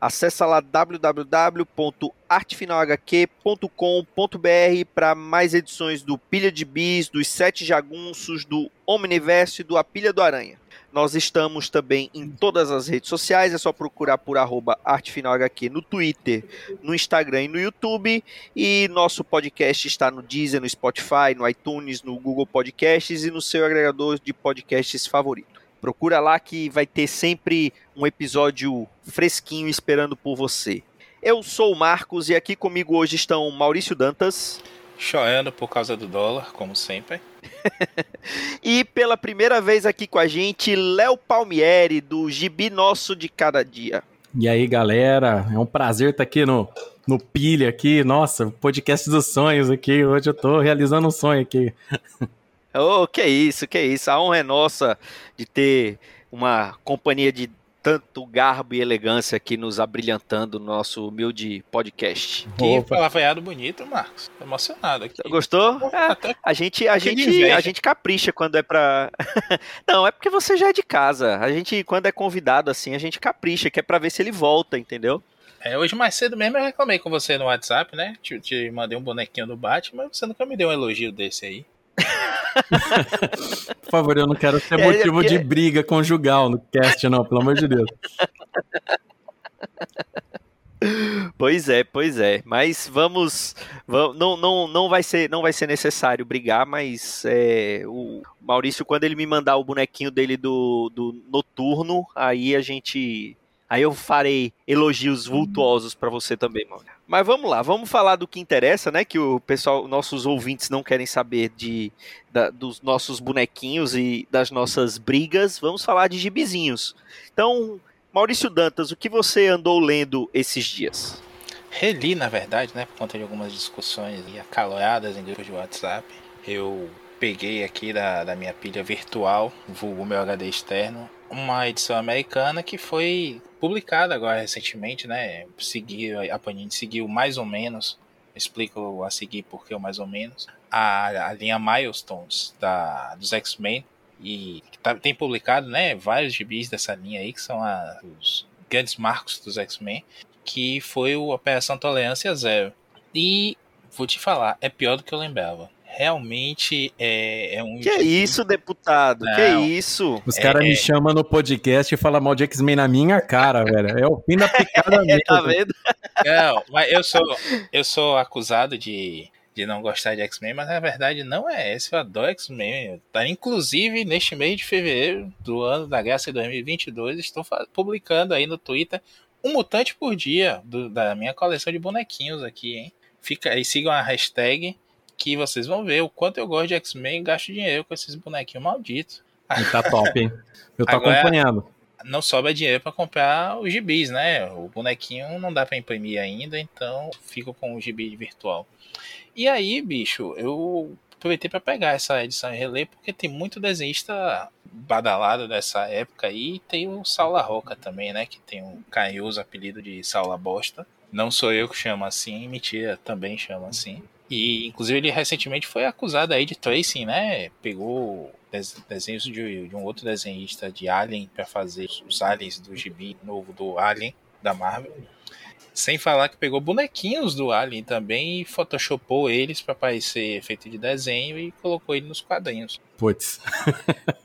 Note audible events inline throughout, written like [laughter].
Acesse lá www.artefinalhq.com.br para mais edições do Pilha de Bis, dos Sete Jagunços, do Omniverse e do A Pilha do Aranha. Nós estamos também em todas as redes sociais, é só procurar por arroba ArtefinalHQ no Twitter, no Instagram e no YouTube. E nosso podcast está no Deezer, no Spotify, no iTunes, no Google Podcasts e no seu agregador de podcasts favorito. Procura lá que vai ter sempre um episódio fresquinho esperando por você. Eu sou o Marcos e aqui comigo hoje estão Maurício Dantas. Chorando por causa do dólar, como sempre. [laughs] e pela primeira vez aqui com a gente, Léo Palmieri, do Gibi Nosso de Cada Dia. E aí, galera, é um prazer estar aqui no, no Pilha aqui. Nossa, podcast dos sonhos aqui. Hoje eu tô realizando um sonho aqui. [laughs] Oh, que isso, que isso. A honra é nossa de ter uma companhia de tanto garbo e elegância aqui nos abrilhantando no nosso humilde podcast. Que palavreado bonito, Marcos. Tô emocionado aqui. Gostou? É, a gente, a gente, a gente capricha quando é pra. [laughs] Não, é porque você já é de casa. A gente, quando é convidado assim, a gente capricha, que é pra ver se ele volta, entendeu? É, hoje mais cedo mesmo eu reclamei com você no WhatsApp, né? Te, te mandei um bonequinho do Batman, mas você nunca me deu um elogio desse aí. Por favor, eu não quero ser é, motivo é porque... de briga conjugal no cast, não, pelo amor de Deus. Pois é, pois é. Mas vamos, vamos, não, não, não vai ser, não vai ser necessário brigar. Mas é, o Maurício, quando ele me mandar o bonequinho dele do, do noturno, aí a gente Aí eu farei elogios vultuosos para você também, mano. Mas vamos lá, vamos falar do que interessa, né? Que o pessoal, nossos ouvintes não querem saber de da, dos nossos bonequinhos e das nossas brigas. Vamos falar de gibizinhos. Então, Maurício Dantas, o que você andou lendo esses dias? Reli, na verdade, né? Por conta de algumas discussões acaloradas em grupos de WhatsApp. Eu peguei aqui da, da minha pilha virtual, vulgo meu HD externo, uma edição americana que foi publicada agora recentemente, né? Seguir, a Panini seguiu mais ou menos, explico a seguir porque mais ou menos, a, a linha Milestones da, dos X-Men e tá, tem publicado, né, vários gibis dessa linha aí que são a, os grandes marcos dos X-Men, que foi o Operação Tolerância Zero. E vou te falar, é pior do que eu lembrava realmente é, é um. Que é isso, deputado? Não, que é isso? Os caras é, me chamam no podcast e falam mal de X-Men na minha cara, velho. É o fim da picada [laughs] mesmo. tá vendo? Não, mas eu sou, eu sou acusado de, de não gostar de X-Men, mas na verdade não é esse. Eu adoro X-Men. Tá, inclusive, neste mês de fevereiro do ano da graça de 2022, estou publicando aí no Twitter um mutante por dia do, da minha coleção de bonequinhos aqui, hein? Fica aí, sigam a hashtag que vocês vão ver o quanto eu gosto de X-Men e gasto dinheiro com esses bonequinhos malditos. E tá top, hein? Eu tô Agora, acompanhando. Não sobra dinheiro para comprar os gibis, né? O bonequinho não dá para imprimir ainda, então fico com o gibi virtual. E aí, bicho, eu aproveitei para pegar essa edição e reler, porque tem muito desenhista badalado dessa época aí. E tem o Saula Roca também, né? Que tem um carinhoso apelido de Saula Bosta. Não sou eu que chamo assim, mentira, também chama assim. E, inclusive, ele recentemente foi acusado aí de tracing, né? Pegou desenhos de, de um outro desenhista de Alien para fazer os aliens do gibi novo do Alien, da Marvel. Sem falar que pegou bonequinhos do Alien também e photoshopou eles para parecer efeito de desenho e colocou ele nos quadrinhos. Putz.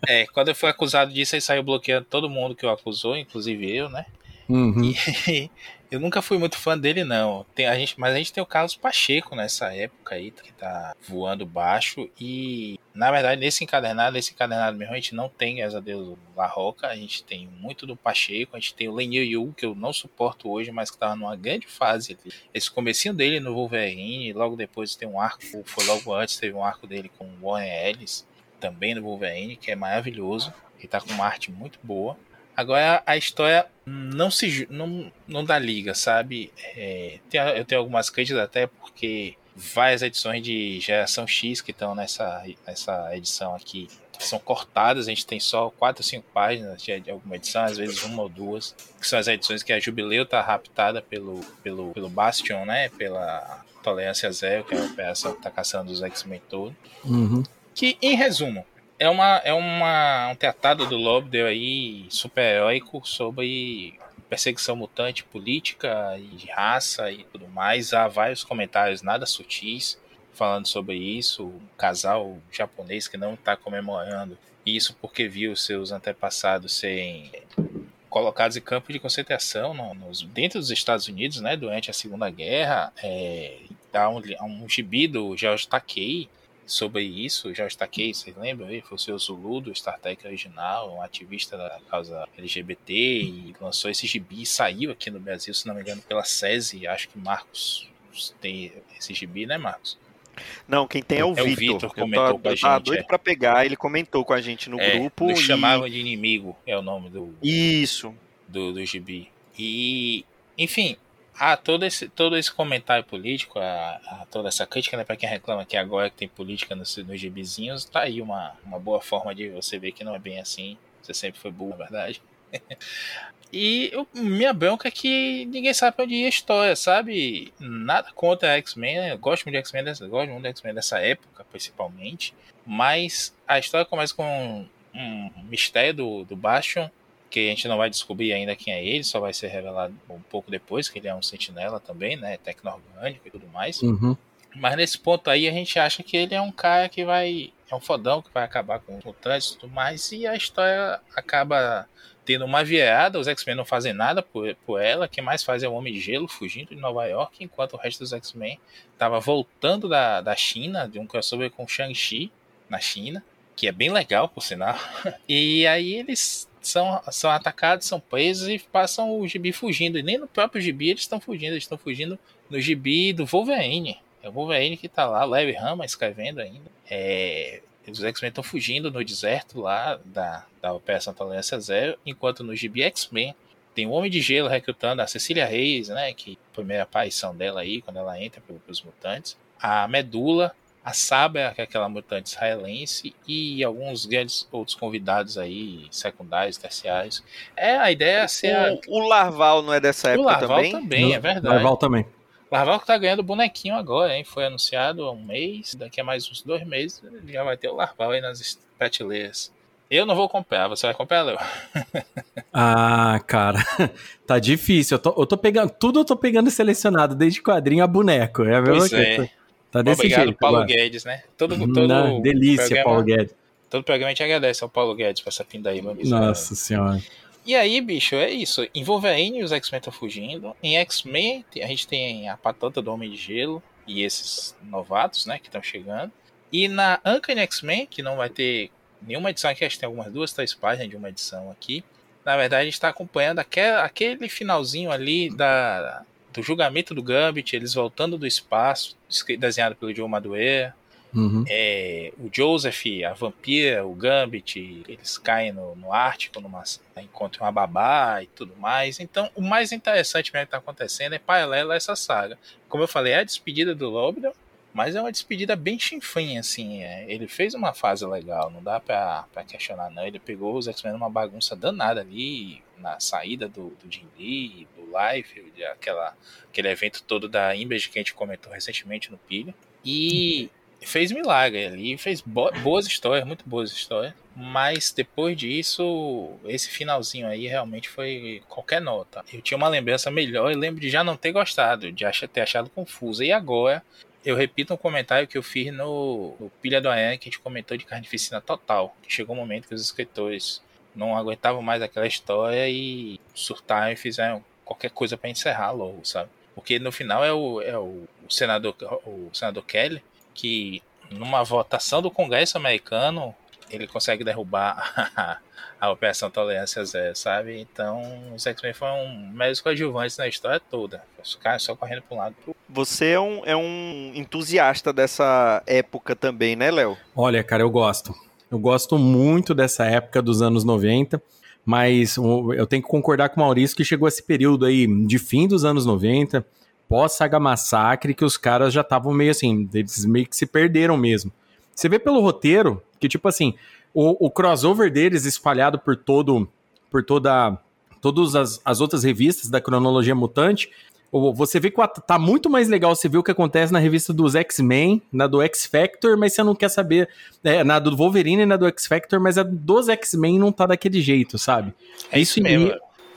é, quando eu fui acusado disso, ele saiu bloqueando todo mundo que o acusou, inclusive eu, né? Uhum. E, [laughs] eu nunca fui muito fã dele, não. Tem, a gente, mas a gente tem o Carlos Pacheco nessa época aí, que tá voando baixo. E, na verdade, nesse encadernado, nesse encadernado mesmo, a gente não tem, graças a Deus, La Roca. A gente tem muito do Pacheco. A gente tem o Len Yu, que eu não suporto hoje, mas que tava numa grande fase. Esse comecinho dele no Wolverine, logo depois tem um arco, foi logo antes, teve um arco dele com o Warren Ellis, também no Wolverine, que é maravilhoso. Ele tá com uma arte muito boa. Agora a história não se não, não dá liga, sabe? É, tem, eu tenho algumas críticas até porque várias edições de geração X que estão nessa, nessa edição aqui são cortadas, a gente tem só quatro ou cinco páginas de, alguma edição, às vezes uma ou duas, que são as edições que a Jubileu tá raptada pelo, pelo, pelo Bastion, né? Pela Tolerância Zero, que é a operação que tá caçando os X-Men. Uhum. Que, em resumo, é, uma, é uma, um tratado do Lobdell aí, super-heróico, sobre perseguição mutante, política e raça e tudo mais. Há vários comentários nada sutis falando sobre isso. Um casal japonês que não está comemorando isso porque viu seus antepassados serem colocados em campo de concentração no, nos, dentro dos Estados Unidos, né, durante a Segunda Guerra. É, há um, um gibi do George Takei sobre isso, já destaquei, vocês lembram? Ele foi o seu Zulu do Star Trek original, um ativista da causa LGBT e lançou esse gibi e saiu aqui no Brasil, se não me engano, pela SESI, acho que Marcos tem esse gibi, né, Marcos? Não, quem tem é o é Vitor. O Vitor comentou tô, com a gente. Doido é. pra pegar, ele comentou com a gente no é, grupo. E... chamavam de inimigo, é o nome do. Isso. Do, do gibi. E, enfim, a todo esse, todo esse comentário político, a, a toda essa crítica, né, para quem reclama que agora que tem política nos, nos gibizinhos, tá aí uma, uma boa forma de você ver que não é bem assim. Você sempre foi burro, na verdade. [laughs] e minha bronca é que ninguém sabe onde ir a história, sabe? Nada contra X-Men, né? Eu gosto muito de X-Men dessa, gosto muito de X-Men dessa época, principalmente. Mas a história começa com um mistério do, do Bastion que a gente não vai descobrir ainda quem é ele, só vai ser revelado um pouco depois, que ele é um sentinela também, né? Tecno-orgânico e tudo mais. Uhum. Mas nesse ponto aí a gente acha que ele é um cara que vai. É um fodão que vai acabar com o trânsito e tudo mais. E a história acaba tendo uma virada. Os X-Men não fazem nada por, por ela. Quem mais faz é o Homem de Gelo fugindo de Nova York, enquanto o resto dos X-Men estava voltando da, da China, de um crossover com Shang-Chi na China, que é bem legal, por sinal. [laughs] E aí eles são, são atacados, são presos e passam o gibi fugindo. E nem no próprio gibi eles estão fugindo, eles estão fugindo no gibi do Wolverine. É o Wolverine que tá lá, Larry Hama escrevendo ainda. É, os X-Men estão fugindo no deserto lá da, da Operação Tolerância Zero, enquanto no gibi X-Men tem o Homem de Gelo recrutando a Cecília Reis, né, que primeira aparição dela aí, quando ela entra pelos mutantes. A Medula, a Saba, que é aquela mutante israelense, e alguns grandes outros convidados aí, secundários, terciários. É, a ideia é ser. O, a... o Larval não é dessa época o Larval também? também, é verdade. Larval também. Larval que tá ganhando bonequinho agora, hein? Foi anunciado há um mês, daqui a mais uns dois meses já vai ter o Larval aí nas prateleiras. Eu não vou comprar, você vai comprar, Léo? [laughs] ah, cara, [laughs] tá difícil. Eu tô, eu tô, pegando, tudo eu tô pegando selecionado, desde quadrinho a boneco. É a mesma pois coisa. É. Tá desse Obrigado, jeito, Paulo agora. Guedes, né? Todo, todo Não, delícia, programa, Paulo Guedes. Todo programa a gente agradece ao Paulo Guedes por essa pindaíba. Nossa senhora. E aí, bicho, é isso. Em Wolverine, os X-Men estão fugindo. Em X-Men, a gente tem a patota do Homem de Gelo e esses novatos, né, que estão chegando. E na Uncanny X-Men, que não vai ter nenhuma edição aqui, acho que tem algumas duas, três páginas de uma edição aqui. Na verdade, a gente está acompanhando aquele finalzinho ali da, do julgamento do Gambit, eles voltando do espaço, desenhado pelo Joe Madureira. Uhum. É, o Joseph, a vampira, o Gambit, eles caem no, no Ártico, numa, encontram uma babá e tudo mais. Então, o mais interessante mesmo que está acontecendo é paralela a essa saga. Como eu falei, é a despedida do Lobdell, mas é uma despedida bem chinfrinha, assim. É. Ele fez uma fase legal, não dá pra, pra questionar, não. Ele pegou os X-Men numa bagunça danada ali, na saída do, do Jim Lee, do Life, aquela, aquele evento todo da Image que a gente comentou recentemente no Pilha. E fez milagre ali, fez bo boas histórias, muito boas histórias. Mas depois disso, esse finalzinho aí realmente foi qualquer nota. Eu tinha uma lembrança melhor, eu lembro de já não ter gostado, de ter achado confusa. E agora eu repito um comentário que eu fiz no, no Pilha do Aranha, que a gente comentou de carnificina total. Chegou um momento que os escritores não aguentavam mais aquela história e surtaram e fizeram qualquer coisa para encerrar logo, sabe? Porque no final é o, é o, o, senador, o senador Kelly que, numa votação do Congresso americano, ele consegue derrubar [laughs] a Operação Tolerância Zero, sabe? Então, os X-Men foram meros coadjuvantes na história toda. Os caras só correndo para um lado pro Você é um, é um entusiasta dessa época também, né, Léo? Olha, cara, eu gosto. Eu gosto muito dessa época dos anos 90, mas eu tenho que concordar com o Maurício que chegou esse período aí de fim dos anos 90, pós-saga Massacre que os caras já estavam meio assim, eles meio que se perderam mesmo. Você vê pelo roteiro que, tipo assim, o, o crossover deles espalhado por todo, por toda, todas as, as outras revistas da cronologia mutante, você vê que tá muito mais legal você ver o que acontece na revista dos X-Men, na do X-Factor, mas você não quer saber. É, na do Wolverine e na do X-Factor, mas a dos X-Men não tá daquele jeito, sabe? É isso, mesmo.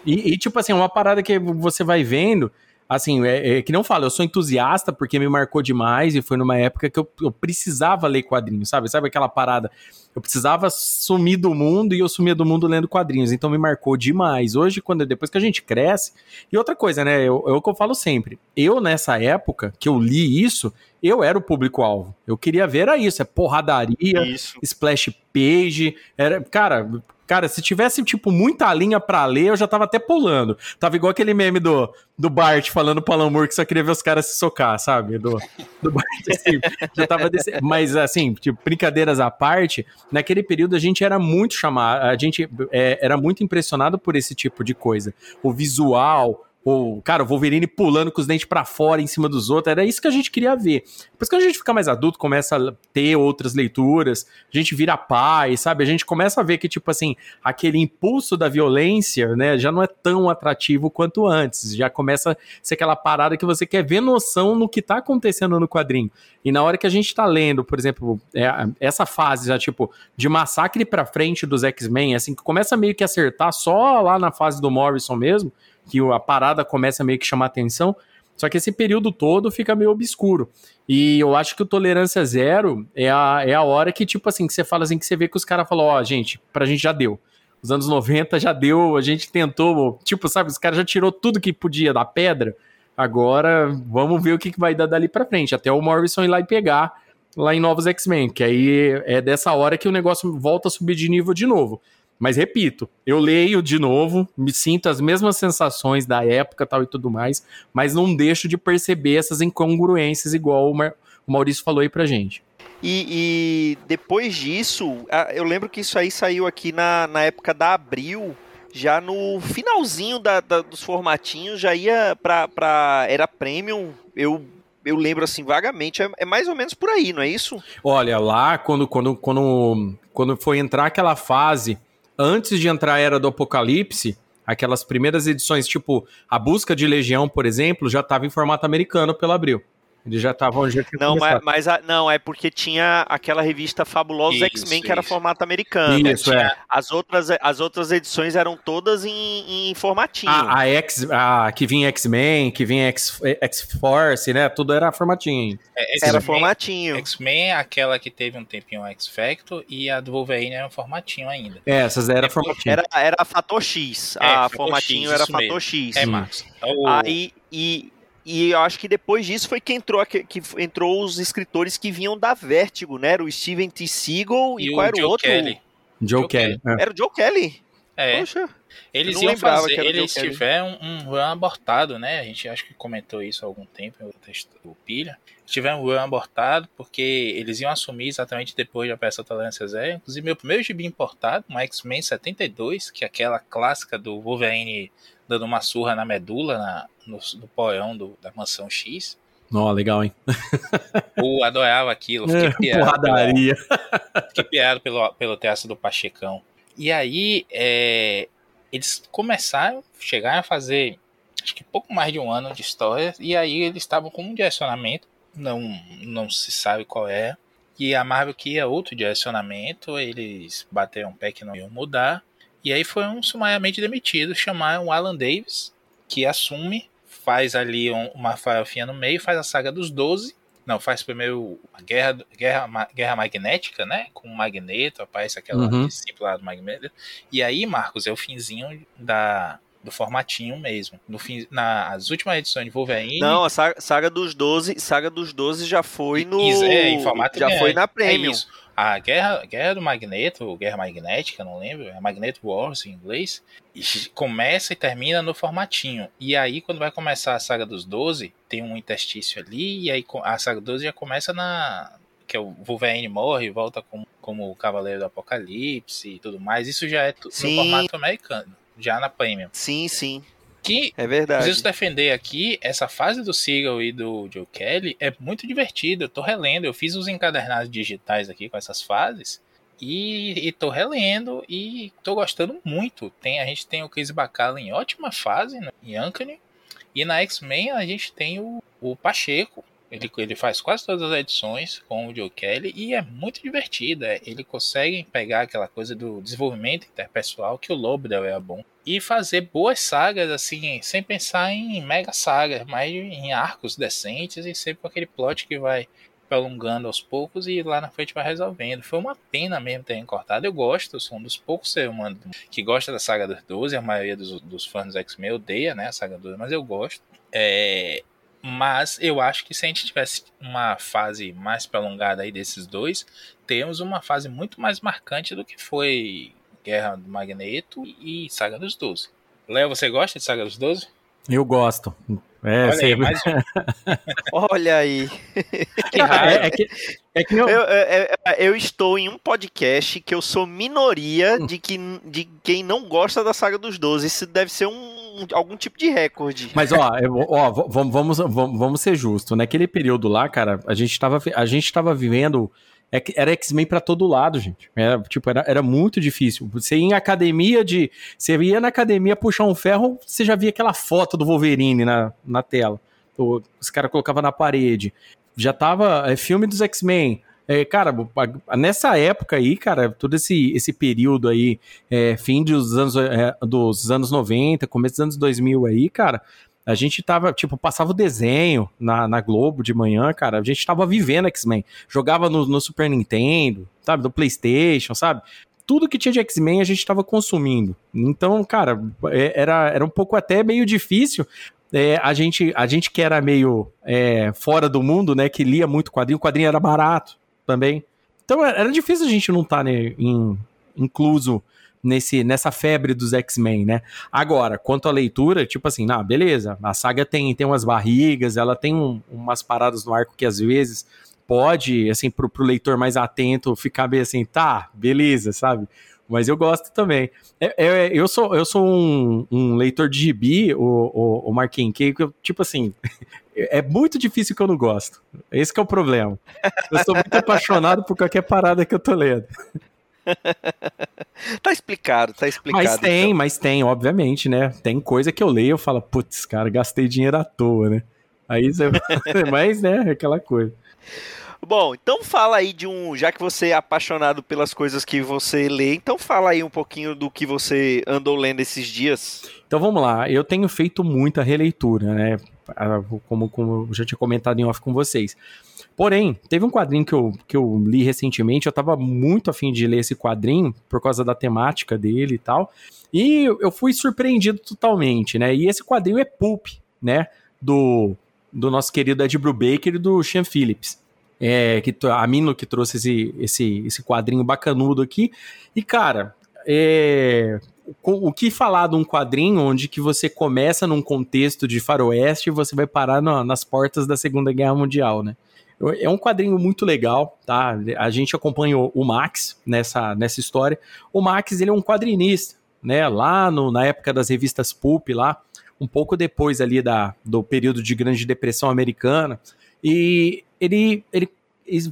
E, e, e, tipo assim, uma parada que você vai vendo assim, é, é, que não falo, eu sou entusiasta porque me marcou demais e foi numa época que eu, eu, precisava ler quadrinhos, sabe? Sabe aquela parada? Eu precisava sumir do mundo e eu sumia do mundo lendo quadrinhos, então me marcou demais. Hoje, quando depois que a gente cresce. E outra coisa, né? É o que eu falo sempre. Eu, nessa época que eu li isso, eu era o público-alvo. Eu queria ver era isso, é porradaria, isso. splash page, era, cara, Cara, se tivesse, tipo, muita linha pra ler, eu já tava até pulando. Tava igual aquele meme do, do Bart falando pro Alan Moore que só queria ver os caras se socar, sabe? Do, do Bart, assim, já tava desse... Mas, assim, tipo, brincadeiras à parte, naquele período a gente era muito chamado, a gente é, era muito impressionado por esse tipo de coisa. O visual, ou, cara, o Wolverine pulando com os dentes para fora em cima dos outros, era isso que a gente queria ver. Depois que a gente fica mais adulto, começa a ter outras leituras, a gente vira pai, sabe? A gente começa a ver que, tipo assim, aquele impulso da violência, né, já não é tão atrativo quanto antes. Já começa a ser aquela parada que você quer ver noção no que tá acontecendo no quadrinho. E na hora que a gente tá lendo, por exemplo, é, essa fase já, tipo, de massacre pra frente dos X-Men, assim, que começa meio que acertar só lá na fase do Morrison mesmo, que a parada começa meio que chamar atenção. Só que esse período todo fica meio obscuro. E eu acho que o Tolerância Zero é a, é a hora que, tipo assim, que você fala assim, que você vê que os caras falam, ó, oh, gente, pra gente já deu. Os anos 90 já deu, a gente tentou, tipo, sabe, os caras já tirou tudo que podia da pedra. Agora, vamos ver o que, que vai dar dali pra frente. Até o Morrison ir lá e pegar lá em Novos X-Men, que aí é dessa hora que o negócio volta a subir de nível de novo. Mas repito, eu leio de novo, me sinto as mesmas sensações da época tal e tudo mais, mas não deixo de perceber essas incongruências igual o, Mar o Maurício falou aí pra gente. E, e, depois disso, eu lembro que isso aí saiu aqui na, na época da Abril, já no finalzinho da, da, dos formatinhos, já ia pra, pra era premium. Eu, eu lembro assim vagamente, é, é, mais ou menos por aí, não é isso? Olha, lá quando, quando, quando, quando foi entrar aquela fase antes de entrar a Era do Apocalipse, aquelas primeiras edições, tipo A Busca de Legião, por exemplo, já estava em formato americano pelo Abril. Eles já estavam já Não, mas, mas a, não, é porque tinha aquela revista Fabulosos X-Men que era formato americano. Isso, é. As outras, as outras edições eram todas em, em formatinho. A, a, X, a que vinha X-Men, que vinha X-Force, né? Tudo era formatinho. É, era formatinho. X-Men é aquela que teve um tempinho X-Factor e a do Wolverine era um formatinho ainda. É, essas eram formatinho. Era, era Fator X. É, a formatinho X, era Fator mesmo. X. É, Marcos. O... Aí, e e eu acho que depois disso foi que entrou, que, que entrou os escritores que vinham da Vertigo, né? Era o Steven T. Seagal e, e qual era o outro? Kelly. Joe, Joe Kelly. Kelly. É. Era o Joe Kelly. É. Poxa. Eles iam fazer, eles tiveram um, run abortado, né? A gente acho que comentou isso há algum tempo o texto do Pilha. Tiveram um run abortado porque eles iam assumir exatamente depois da peça Tolerância Zero. Inclusive, meu primeiro gibi importado, um X-Men 72, que é aquela clássica do Wolverine dando uma surra na medula na, no, no porão do, da mansão X. Ó, legal, hein? Pô, adorava aquilo. Fiquei piado. Pelo, fiquei piado pelo, pelo teatro do Pachecão. E aí, é, eles começaram, chegaram a fazer, acho que pouco mais de um ano de história, e aí eles estavam com um direcionamento, não, não se sabe qual é, e a Marvel queria outro direcionamento, eles bateram um pé que não iam mudar, e aí foi um sumariamente demitido, chamaram o Alan Davis, que assume, faz ali um, uma farofinha no meio, faz a saga dos 12. Não, faz primeiro a guerra, guerra, guerra magnética, né? Com o Magneto, aparece aquela uhum. discípula do Magneto. E aí, Marcos, é o finzinho da, do formatinho mesmo. No fim, nas últimas edições de Wolverine. Não, a saga, saga dos 12, saga dos 12 já foi no. É, em formato já foi na é Premium. É a guerra, guerra do Magneto, Guerra Magnética, não lembro, é Magneto Wars em inglês, começa e termina no formatinho. E aí, quando vai começar a saga dos 12, tem um interstício ali, e aí a saga 12 já começa na. Que é o Wolverine morre e volta como, como o Cavaleiro do Apocalipse e tudo mais. Isso já é no formato americano, já na Premium. Sim, sim. aqui, É verdade. preciso defender aqui, essa fase do Seagal e do Joe Kelly é muito divertida. Eu tô relendo, eu fiz os encadernados digitais aqui com essas fases. E, e tô relendo e tô gostando muito. Tem, a gente tem o Chris Bacala em ótima fase, né, em Ankeny. E na X-Men a gente tem o, o Pacheco. Ele, ele faz quase todas as edições com o Joe Kelly e é muito divertido. é, Ele consegue pegar aquela coisa do desenvolvimento interpessoal que o Lobdell é bom e fazer boas sagas assim, sem pensar em mega sagas, mas em arcos decentes e sempre com aquele plot que vai prolongando aos poucos e lá na frente vai resolvendo. Foi uma pena mesmo ter cortado. Eu gosto, sou um dos poucos seres humanos que gosta da saga dos 12. A maioria dos, dos fãs dos X-Men odeia né, a saga 12, mas eu gosto. É, mas eu acho que se a gente tivesse uma fase mais prolongada aí desses dois, temos uma fase muito mais marcante do que foi Guerra do Magneto e Saga dos 12. Léo, você gosta de Saga dos 12? Eu gosto. É, Olha você- aí, [laughs] mais um. Olha aí. [laughs] Que é, é que, é que eu- Eu, eu- eu- eu estou em um podcast que eu sou minoria de, que, de quem não gosta da saga dos 12. Isso deve ser um, algum tipo de recorde. Mas ó, [laughs] eu- ó, vamos, vamos, vamos ser justos. Naquele período lá, cara, a gente tava, a gente tava vivendo. Era X-Men pra todo lado, gente. Era, tipo, era, era muito difícil. Você ia em academia de. Você ia na academia puxar um ferro, você já via aquela foto do Wolverine na, na tela. Os caras colocavam na parede. Já tava. É, filme dos X-Men. É, cara, nessa época aí, cara, todo esse, esse período aí, é, fim dos anos, é, dos anos 90, começo dos anos 2000 aí, cara, a gente tava, tipo, passava o desenho na, na Globo de manhã, cara, a gente tava vivendo X-Men. Jogava no, no Super Nintendo, sabe, do PlayStation, sabe? Tudo que tinha de X-Men a gente tava consumindo. Então, cara, é- era, era um pouco até meio difícil. é, a, gente, a gente que era meio é, fora do mundo, né, que lia muito quadrinho, o quadrinho era barato também. Então era era difícil a gente não estar incluso nesse, nessa febre dos X-Men, né? Agora, quanto à leitura, tipo assim, não, beleza, a saga tem, tem umas barrigas, ela tem um- umas paradas no arco que às vezes pode, assim, pro, pro leitor mais atento ficar bem assim, tá, beleza, sabe? Mas eu gosto também. É- é- eu sou, eu sou um, um leitor de gibi, o, o, o Marquinhos, que, eu, tipo assim, [laughs] é muito difícil que eu não gosto. Esse que é o problema. Eu sou muito apaixonado por qualquer parada que eu tô lendo. [laughs] Tá explicado, tá explicado. Mas tem, então. mas tem, obviamente, né? Tem coisa que eu leio e eu falo, putz, cara, gastei dinheiro à toa, né? Aí você. [laughs] mas, né, aquela coisa. Bom, então fala aí de um. Já que você é apaixonado pelas coisas que você lê, então fala aí um pouquinho do que você andou lendo esses dias. Então vamos lá, eu tenho feito muita releitura, né? Ah, Como, como eu já tinha comentado em off com vocês. Porém, teve um quadrinho que eu, que eu li recentemente, eu tava muito afim de ler esse quadrinho, por causa da temática dele e tal. E eu fui surpreendido totalmente, né? E esse quadrinho é Pulp, né? Do, do nosso querido Ed Brubaker e do Sean Phillips. É, que, a Mino que trouxe esse, esse, esse quadrinho bacanudo aqui. E, cara, é, o, que falar de um quadrinho onde que você começa num contexto de faroeste e você vai parar na- nas portas da Segunda Guerra Mundial, né? É um quadrinho muito legal, tá? A gente acompanhou o Max nessa, nessa história. O Max, ele é um quadrinista, né? Lá no, na época das revistas Pulp, lá, um pouco depois ali da, do período de Grande Depressão Americana. E ele, ele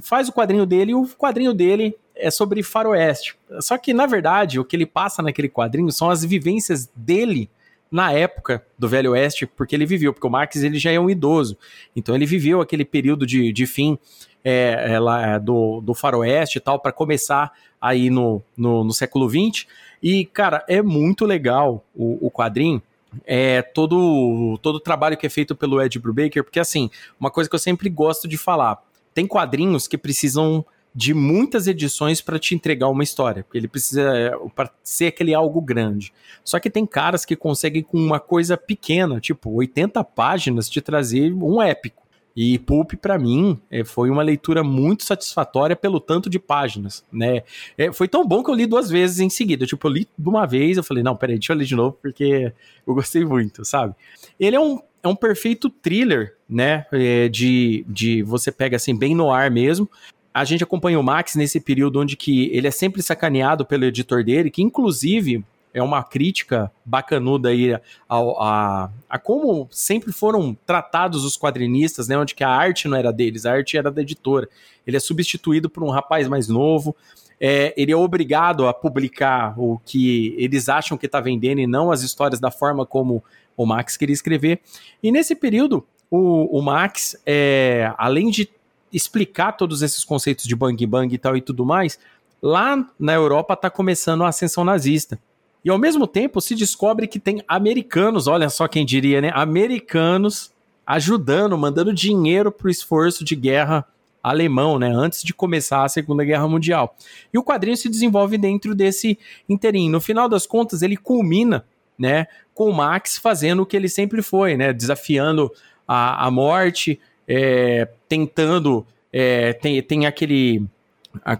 faz o quadrinho dele e o quadrinho dele é sobre faroeste. Só que, na verdade, o que ele passa naquele quadrinho são as vivências dele na época do Velho Oeste, porque ele viveu, porque o Marx ele já é um idoso. Então ele viveu aquele período de, de fim é, é, lá, é, do, do faroeste e tal, para começar aí no, no, no século XX. E, cara, é muito legal o, o quadrinho. É todo, todo o trabalho que é feito pelo Ed Brubaker, porque assim, uma coisa que eu sempre gosto de falar, tem quadrinhos que precisam de muitas edições para te entregar uma história, porque ele precisa para ser aquele algo grande. Só que tem caras que conseguem com uma coisa pequena, tipo 80 páginas, te trazer um épico. E Pulp, para mim, é, foi uma leitura muito satisfatória pelo tanto de páginas, né? É, foi tão bom que eu li duas vezes em seguida. Tipo, eu li de uma vez, eu falei, não, peraí, deixa eu ler de novo, porque eu gostei muito, sabe? Ele é um, é um perfeito thriller, né? É, de, de você pega assim, bem no ar mesmo. A gente acompanha o Max nesse período onde que ele é sempre sacaneado pelo editor dele, que inclusive é uma crítica bacanuda aí a, a, a, como sempre foram tratados os quadrinistas, né? Onde que a arte não era deles, a arte era da editora. Ele é substituído por um rapaz mais novo. É, ele é obrigado a publicar o que eles acham que está vendendo e não as histórias da forma como o Max queria escrever. E nesse período, o, o Max, é, além de explicar todos esses conceitos de bang bang e tal e tudo mais, lá na Europa está começando a ascensão nazista. E ao mesmo tempo se descobre que tem americanos, olha só quem diria, né? Americanos ajudando, mandando dinheiro para o esforço de guerra alemão, né? Antes de começar a Segunda Guerra Mundial. E o quadrinho se desenvolve dentro desse interim. No final das contas, ele culmina, né? Com o Max fazendo o que ele sempre foi, né? Desafiando a, a morte, é, tentando. É, tem, tem aquele.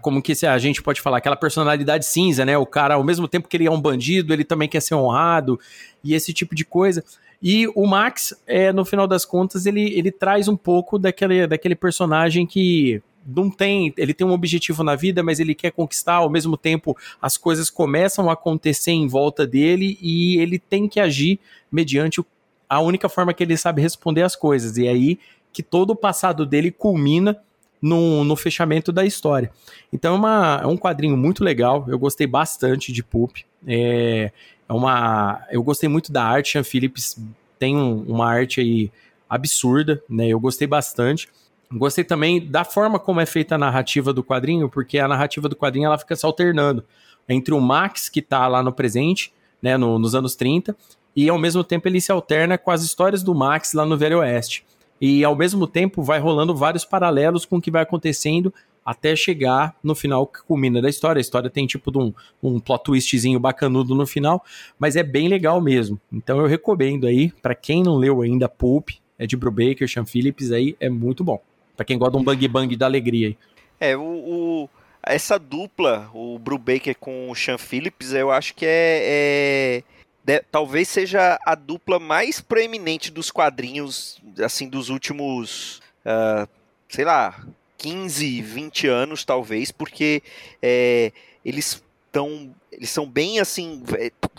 Como que a gente pode falar? Aquela personalidade cinza, né? O cara, ao mesmo tempo que ele é um bandido, ele também quer ser honrado e esse tipo de coisa. E o Max, é, no final das contas, ele, ele traz um pouco daquele, daquele personagem que não tem, ele tem um objetivo na vida, mas ele quer conquistar, ao mesmo tempo as coisas começam a acontecer em volta dele e ele tem que agir mediante a única forma que ele sabe responder as coisas. E é aí que todo o passado dele culmina no, no fechamento da história. Então é, uma, é um quadrinho muito legal, eu gostei bastante de Poop. É, é uma, eu gostei muito da arte, Sean Phillips tem um, uma arte aí absurda, né? Eu gostei bastante. Gostei também da forma como é feita a narrativa do quadrinho, porque a narrativa do quadrinho ela fica se alternando entre o Max, que está lá no presente, né, no, nos anos 30, e ao mesmo tempo ele se alterna com as histórias do Max lá no Velho Oeste. E ao mesmo tempo vai rolando vários paralelos com o que vai acontecendo até chegar no final que culmina da história. A história tem tipo um, um plot twistzinho bacanudo no final, mas é bem legal mesmo. Então eu recomendo aí, para quem não leu ainda Pulp, é de Brubaker, Sean Phillips, aí é muito bom. Para quem gosta de um bang bang da alegria aí. É, o, o essa dupla, o Brubaker com o Sean Phillips, eu acho que é, é de, talvez seja a dupla mais proeminente dos quadrinhos, assim, dos últimos, uh, sei lá, 15, 20 anos, talvez, porque é, eles estão. Eles são bem assim.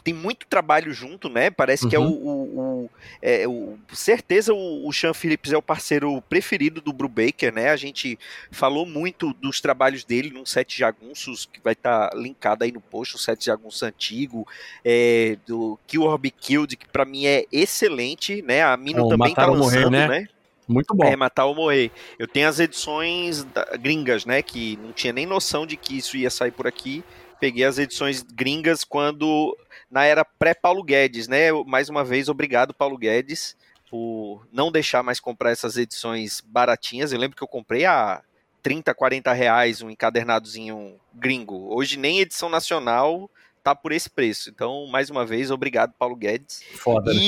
Tem muito trabalho junto, né? Parece uhum. que é o. Uhum. o, o, é, o certeza o, o Sean Phillips é o parceiro preferido do Brubaker, né? A gente falou muito dos trabalhos dele num set jagunços, que vai estar tá linkado aí no post, o set jagunço antigo, é, do Kill or Be Killed, que para mim é excelente, né? A Mino oh, também tá lançando, morrer, né? né? Muito bom. É, matar ou morrer. Eu tenho as edições gringas, né? Que não tinha nem noção de que isso ia sair por aqui. Peguei as edições gringas quando. Na era pré-Paulo Guedes, né? Mais uma vez, obrigado, Paulo Guedes, por não deixar mais comprar essas edições baratinhas. Eu lembro que eu comprei a 30, 40 reais um encadernadozinho gringo. Hoje nem edição nacional tá por esse preço. Então, mais uma vez, obrigado, Paulo Guedes. Foda. Né?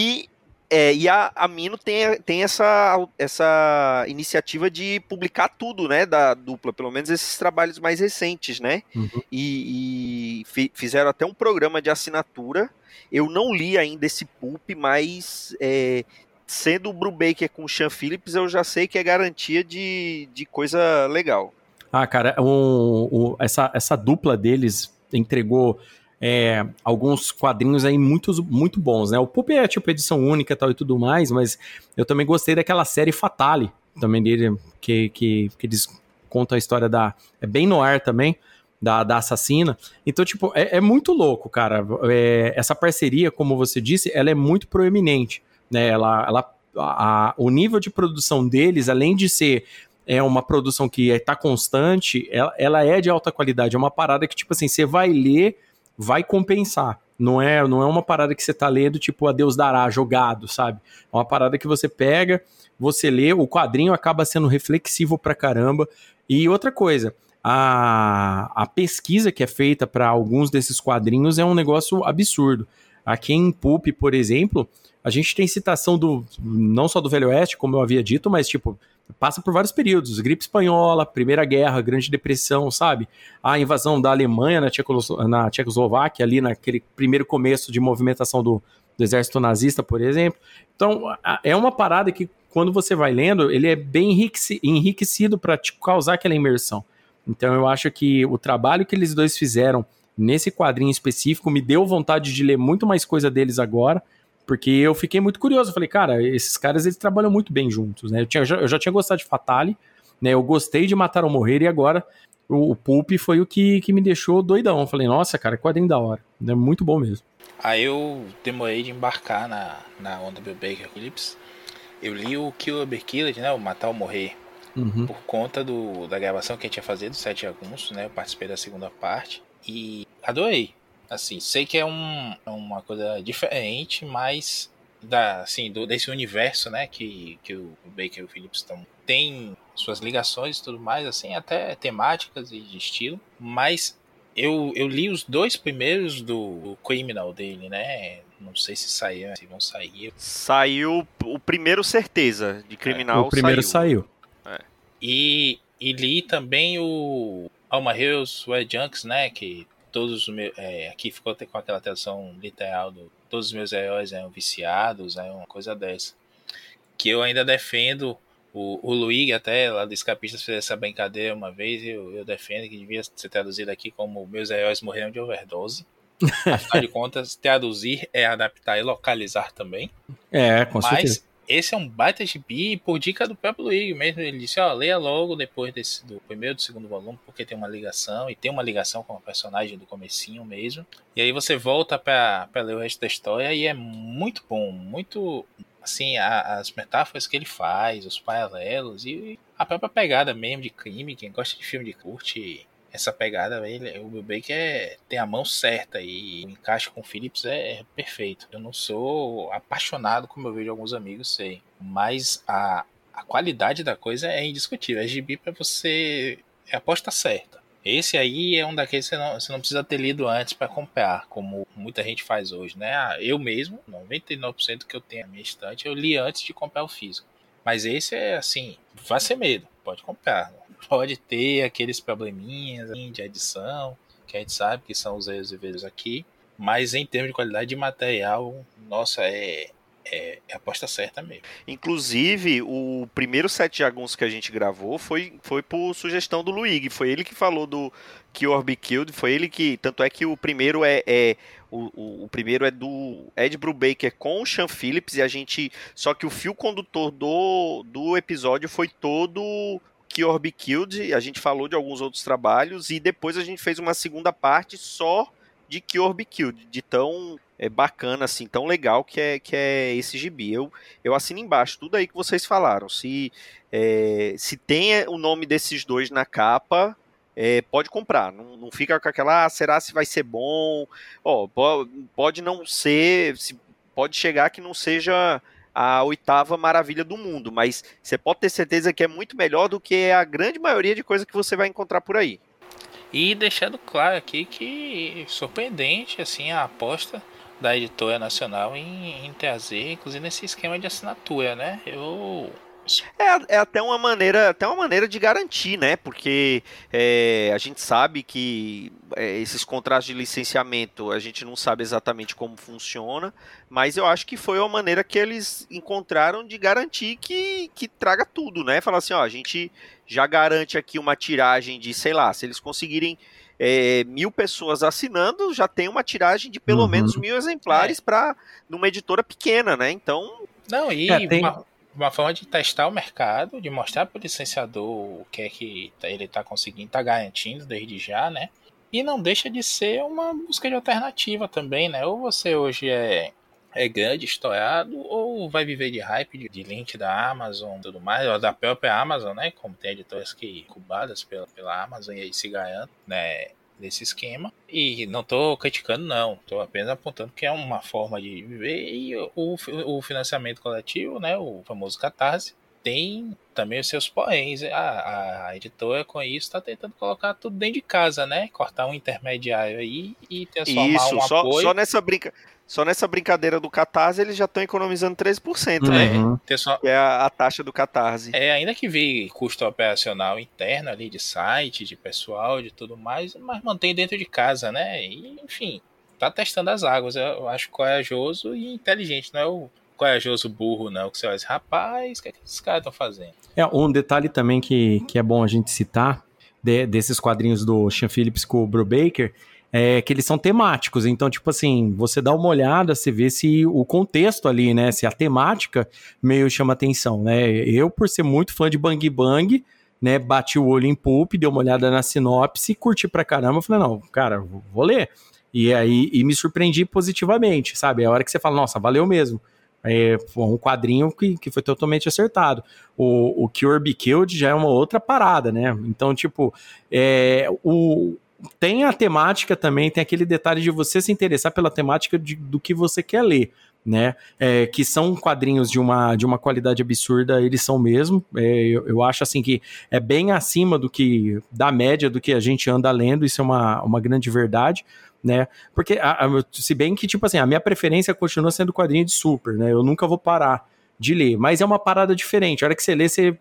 E é, e a, a Mino tem, tem essa, essa iniciativa de publicar tudo, né, da dupla, pelo menos esses trabalhos mais recentes, né? Uhum. E, e fizeram até um programa de assinatura. Eu não li ainda esse pulp, mas é, sendo o Brubaker com o Sean Phillips, eu já sei que é garantia de, de coisa legal. Ah, cara, um, um, essa, essa dupla deles entregou é, alguns quadrinhos aí muito, muito bons, né? O Pulp é tipo edição única tal e tudo mais, mas eu também gostei daquela série Fatale, também dele, que, que, que eles contam a história da... é bem no ar também, da, da assassina. Então, tipo, é, é muito louco, cara. É, essa parceria, como você disse, ela é muito proeminente, né? Ela, ela, a, o nível de produção deles, além de ser é uma produção que está constante, ela, ela é de alta qualidade. É uma parada que, tipo assim, você vai ler vai compensar. Não é, não é uma parada que você tá lendo, tipo, a Deus dará, jogado, sabe? É uma parada que você pega, você lê, o quadrinho acaba sendo reflexivo pra caramba. E outra coisa, a, a pesquisa que é feita para alguns desses quadrinhos é um negócio absurdo. Aqui em Pulp, por exemplo, a gente tem citação do não só do Velho Oeste, como eu havia dito, mas tipo, passa por vários períodos, gripe espanhola, Primeira Guerra, Grande Depressão, sabe? A invasão da Alemanha na, na Tchecoslováquia, ali naquele primeiro começo de movimentação do, do exército nazista, por exemplo. Então, é uma parada que quando você vai lendo, ele é bem enriquecido para te causar aquela imersão. Então, eu acho que o trabalho que eles dois fizeram nesse quadrinho específico, me deu vontade de ler muito mais coisa deles agora, porque eu fiquei muito curioso. Eu falei, cara, esses caras eles trabalham muito bem juntos, né? Eu, tinha, eu já tinha gostado de Fatale, né? Eu gostei de Matar ou Morrer e agora o, o Pulp foi o que, que me deixou doidão. Eu falei, nossa, cara, quadrinho da hora. É muito bom mesmo. Aí eu demorei de embarcar na, na onda do Baker Phillips. Eu li o Killer Be Killed, né? O Matar ou Morrer. Uhum. Por conta do, da gravação que a gente ia fazer do 7 de agosto, né? Eu participei da segunda parte. E adorei. Assim, sei que é um, é uma coisa diferente, mas da, assim, do, desse universo, né, que, que o Baker e o Phillips estão tem suas ligações e tudo mais, assim, até temáticas e de estilo, mas eu, eu li os dois primeiros do, do Criminal dele, né? Não sei se saíram, se vão sair. Saiu o primeiro certeza de criminal. o primeiro saiu. E, e li também o Alma Hills Red Junks, né? Que todos os meus. É, aqui ficou com aquela tradução literal do todos os meus heróis eram viciados, é uma coisa dessa. Que eu ainda defendo. O, o Luigi até lá do Escapistas fez essa brincadeira uma vez, eu, eu defendo que devia ser traduzido aqui como meus heróis morreram de overdose. [laughs] Afinal de contas, traduzir é adaptar e localizar também. É, com Mas certeza. Esse é um baita gibi por dica do próprio Luigi mesmo. Ele disse, ó, leia logo depois desse, do primeiro do segundo volume, porque tem uma ligação, e tem uma ligação com o personagem do comecinho mesmo. E aí você volta pra ler o resto da história e é muito bom, muito... Assim, a- as metáforas que ele faz, os paralelos e a própria pegada mesmo de crime, quem gosta de filme de curte essa pegada, ele, o Bill Baker é, tem a mão certa e o encaixe com o Phillips é, perfeito. Eu não sou apaixonado como eu vejo alguns amigos sei, mas a, a qualidade da coisa é indiscutível. É gibi pra você é a aposta certa. Esse aí é um daqueles que você não, você não precisa ter lido antes para comprar, como muita gente faz hoje, né? Ah, Eu mesmo, 99% que eu tenho na minha estante, eu li antes de comprar o físico. Mas esse é assim, vai ser medo, pode comprar. Pode ter aqueles probleminhas de edição, que a gente sabe que são os erros e vezes aqui. Mas em termos de qualidade de material, nossa, é, é, é aposta certa mesmo. Inclusive, o primeiro sete jaguns que a gente gravou foi, foi por sugestão do Luigi. Foi ele que falou do Cure Be Killed. Foi ele que. Tanto é que o primeiro é. é o, o, o primeiro é do Ed Brubaker com o Sean Phillips. E a gente. Só que o fio condutor do, do episódio foi todo. Cure Be Killed. A gente falou de alguns outros trabalhos. E depois a gente fez uma segunda parte só de Cure Be Killed. De tão é bacana, assim, tão legal que é, que é esse gibi. Eu, eu assino embaixo tudo aí que vocês falaram. Se, é, se tem o nome desses dois na capa, é, pode comprar. Não, não fica com aquela, ah, será se vai ser bom? Ó, po- pode não ser, se- pode chegar que não seja a oitava maravilha do mundo, mas você pode ter certeza que é muito melhor do que a grande maioria de coisa que você vai encontrar por aí. E deixando claro aqui que surpreendente assim a aposta da editora nacional em, em trazer, inclusive nesse esquema de assinatura, né? Eu É, é até uma maneira, até uma maneira de garantir, né? Porque é, a gente sabe que é, esses contratos de licenciamento a gente não sabe exatamente como funciona, mas eu acho que foi uma maneira que eles encontraram de garantir que, que traga tudo, né? Falar assim, ó, a gente já garante aqui uma tiragem de, sei lá, se eles conseguirem é, mil pessoas assinando, já tem uma tiragem de pelo Uhum. menos mil exemplares para numa editora pequena, né? Então não e É, tem- uma, uma forma de testar o mercado, de mostrar para o licenciador o que é que tá- ele está conseguindo, está garantindo desde já, né? E não deixa de ser uma busca de alternativa também, né? Ou você hoje é é grande, estourado, ou vai viver de hype de, de link da Amazon tudo mais, ou da própria Amazon, né? Como tem editoras que incubadas pela, pela Amazon e aí se ganhando, né? Desse esquema. E não tô criticando, não. Tô apenas apontando que é uma forma de viver. E o, o financiamento coletivo, né? O famoso Catarse, tem também os seus poréns. A, a editora com isso está tentando colocar tudo dentro de casa, né? Cortar um intermediário aí e transformar Isso, um só, apoio. só nessa brinca, só nessa brincadeira do Catarse eles já estão economizando 13%, né? Uhum. Transforma- Que é a, a taxa do Catarse. É, ainda que vi custo operacional interno ali de site, de pessoal, de tudo mais, mas mantém dentro de casa, né? E, enfim, tá testando as águas. Eu eu acho corajoso e inteligente, não é o corajoso burro, não. Que você olha rapaz, o que, é que esses caras estão fazendo? É, um detalhe também que, que é bom a gente citar de- desses quadrinhos do Sean Phillips com o Brubaker é que eles são temáticos. Então, tipo assim, você dá uma olhada, você vê se o contexto ali, né? Se a temática meio chama atenção, né? Eu, por ser muito fã de Bang Bang, né? Bati o olho em Pulp, dei uma olhada na sinopse, curti pra caramba. Falei, não, cara, vou ler. E aí e me surpreendi positivamente, sabe? É a hora que você fala, nossa, valeu mesmo. É um quadrinho que, que foi totalmente acertado. O, o Cure Be Killed já é uma outra parada, né? Então, tipo, é, o, tem a temática também, tem aquele detalhe de você se interessar pela temática de, do que você quer ler. Né, é, que são quadrinhos de uma, de uma qualidade absurda, eles são mesmo. É, eu, eu, acho assim que é bem acima do que da média do que a gente anda lendo, isso é uma, uma grande verdade né? Porque, a, a, se bem que, tipo assim, a minha preferência continua sendo quadrinho de super, né? Eu nunca vou parar de ler, mas é uma parada diferente. A hora que você lê, você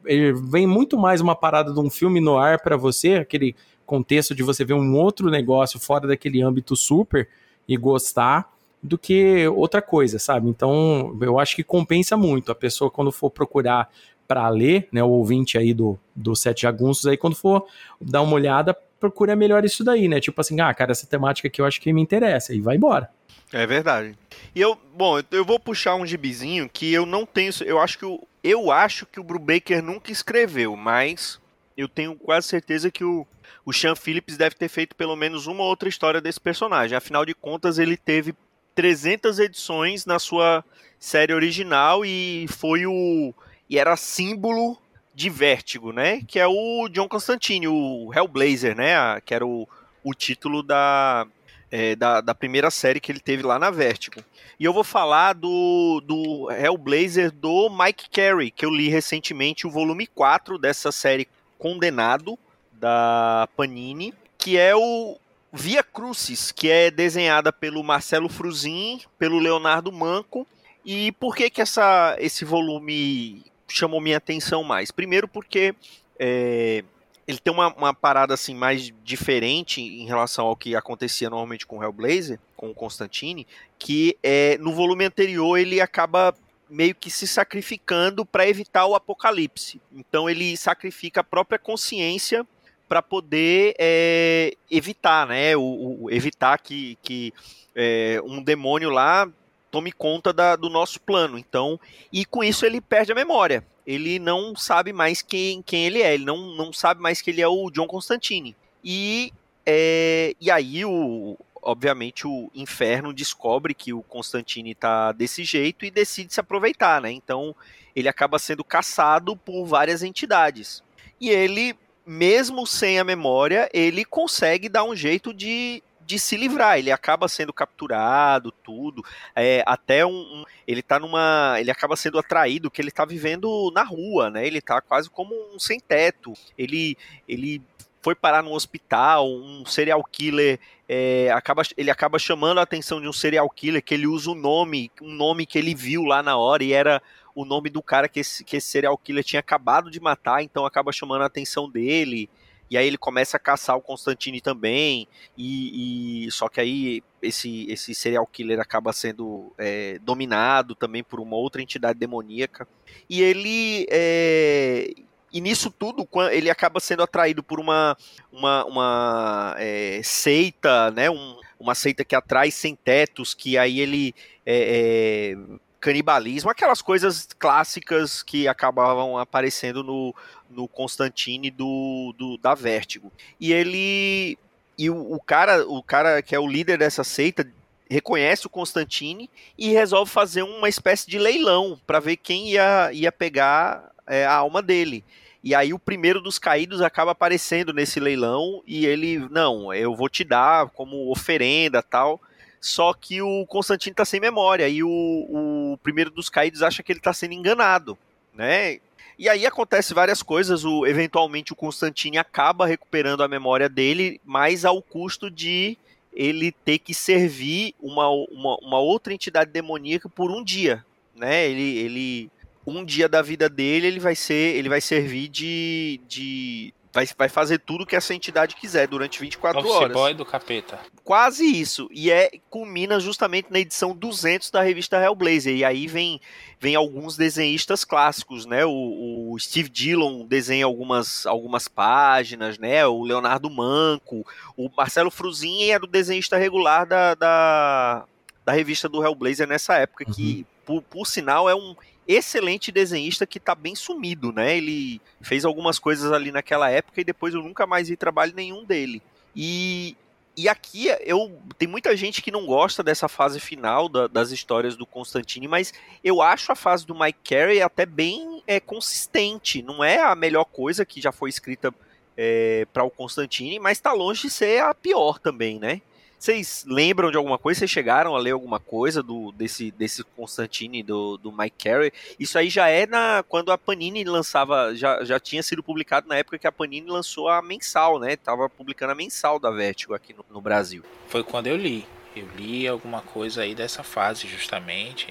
vem muito mais uma parada de um filme no ar para você, aquele contexto de você ver um outro negócio fora daquele âmbito super e gostar do que outra coisa, sabe? Então, eu acho que compensa muito a pessoa quando for procurar para ler, né, o ouvinte aí do, do Sete Jagunços aí, quando for dar uma olhada, procura melhor isso daí, né? Tipo assim, ah, cara, essa temática aqui eu acho que me interessa, e vai embora. É verdade. E eu, bom, eu vou puxar um gibizinho que eu não tenho, eu acho que o, eu acho que o Brubaker nunca escreveu, mas eu tenho quase certeza que o, o Sean Phillips deve ter feito pelo menos uma outra história desse personagem. Afinal de contas, ele teve 300 edições na sua série original e foi o e era símbolo de Vértigo, né? Que é o John Constantine, o Hellblazer, né? Que era o, o título da, é, da, da, primeira série que ele teve lá na Vértigo. E eu vou falar do, do Hellblazer do Mike Carey, que eu li recentemente o volume 4 dessa série Condenado, da Panini, que é o Via Crucis, que é desenhada pelo Marcelo Fruzin, pelo Leonardo Manco. E por que que essa, esse volume chamou minha atenção mais. Primeiro porque é, ele tem uma, uma, parada assim mais diferente em relação ao que acontecia normalmente com o Hellblazer, com o Constantine, que é, no volume anterior ele acaba meio que se sacrificando para evitar o apocalipse. Então ele sacrifica a própria consciência para poder é, evitar, né? O, o, evitar que, que é, um demônio lá tome conta da, do nosso plano. Então, e com isso ele perde a memória. Ele não sabe mais quem, quem ele é. Ele não, não sabe mais que ele é o John Constantine. E, é, e aí, o, obviamente, o inferno descobre que o Constantine está desse jeito e decide se aproveitar, né? Então, ele acaba sendo caçado por várias entidades. E ele, mesmo sem a memória, ele consegue dar um jeito de, de se livrar. Ele acaba sendo capturado, tudo. É, até um, um, Ele tá numa. Ele acaba sendo atraído, que ele tá vivendo na rua, né? Ele tá quase como um sem teto. Ele. ele foi parar num hospital, um serial killer é, acaba, ele acaba chamando a atenção de um serial killer que ele usa o um nome, um nome que ele viu lá na hora e era o nome do cara que esse, que esse serial killer tinha acabado de matar, então acaba chamando a atenção dele. E aí ele começa a caçar o Constantine também, e, e só que aí esse, esse serial killer acaba sendo é, dominado também por uma outra entidade demoníaca, e ele é, e nisso tudo ele acaba sendo atraído por uma, uma, uma é, seita, né, um, uma seita que atrai sem tetos, que aí ele é, é canibalismo, aquelas coisas clássicas que acabavam aparecendo no, no Constantine do, do da Vertigo. E ele e o, o, cara, o cara que é o líder dessa seita reconhece o Constantine e resolve fazer uma espécie de leilão para ver quem ia, ia pegar é, a alma dele. E aí o primeiro dos caídos acaba aparecendo nesse leilão e ele, não, eu vou te dar como oferenda tal. Só que o Constantino tá sem memória e o, o primeiro dos caídos acha que ele tá sendo enganado, né? E aí acontece várias coisas, o, eventualmente o Constantine acaba recuperando a memória dele, mas ao custo de ele ter que servir uma, uma, uma outra entidade demoníaca por um dia, né? Ele, ele um dia da vida dele ele vai ser ele vai servir de, de vai, vai fazer tudo que essa entidade quiser durante 24 Office horas. boy do capeta. Quase isso. E é culmina justamente na edição 200 da revista Hellblazer. E aí vem, vem alguns desenhistas clássicos, né? O, o Steve Dillon desenha algumas, algumas páginas, né? O Leonardo Manco, o Marcelo Fruzin era o desenhista regular da, da, da revista do Hellblazer nessa época, que, por, por sinal, é um excelente desenhista que tá bem sumido, né? Ele fez algumas coisas ali naquela época e depois eu nunca mais vi trabalho nenhum dele. E, e aqui eu tem muita gente que não gosta dessa fase final da, das histórias do Constantine, mas eu acho a fase do Mike Carey até bem é, consistente. Não é a melhor coisa que já foi escrita é, para o Constantine, mas está longe de ser a pior também, né? Vocês lembram de alguma coisa? Vocês chegaram a ler alguma coisa do desse, desse Constantine, do, do Mike Carey? Isso aí já é na quando a Panini lançava, já, já tinha sido publicado na época que a Panini lançou a mensal, né? Tava publicando a mensal da Vertigo aqui no, no Brasil. Foi quando eu li. Eu li alguma coisa aí dessa fase, justamente.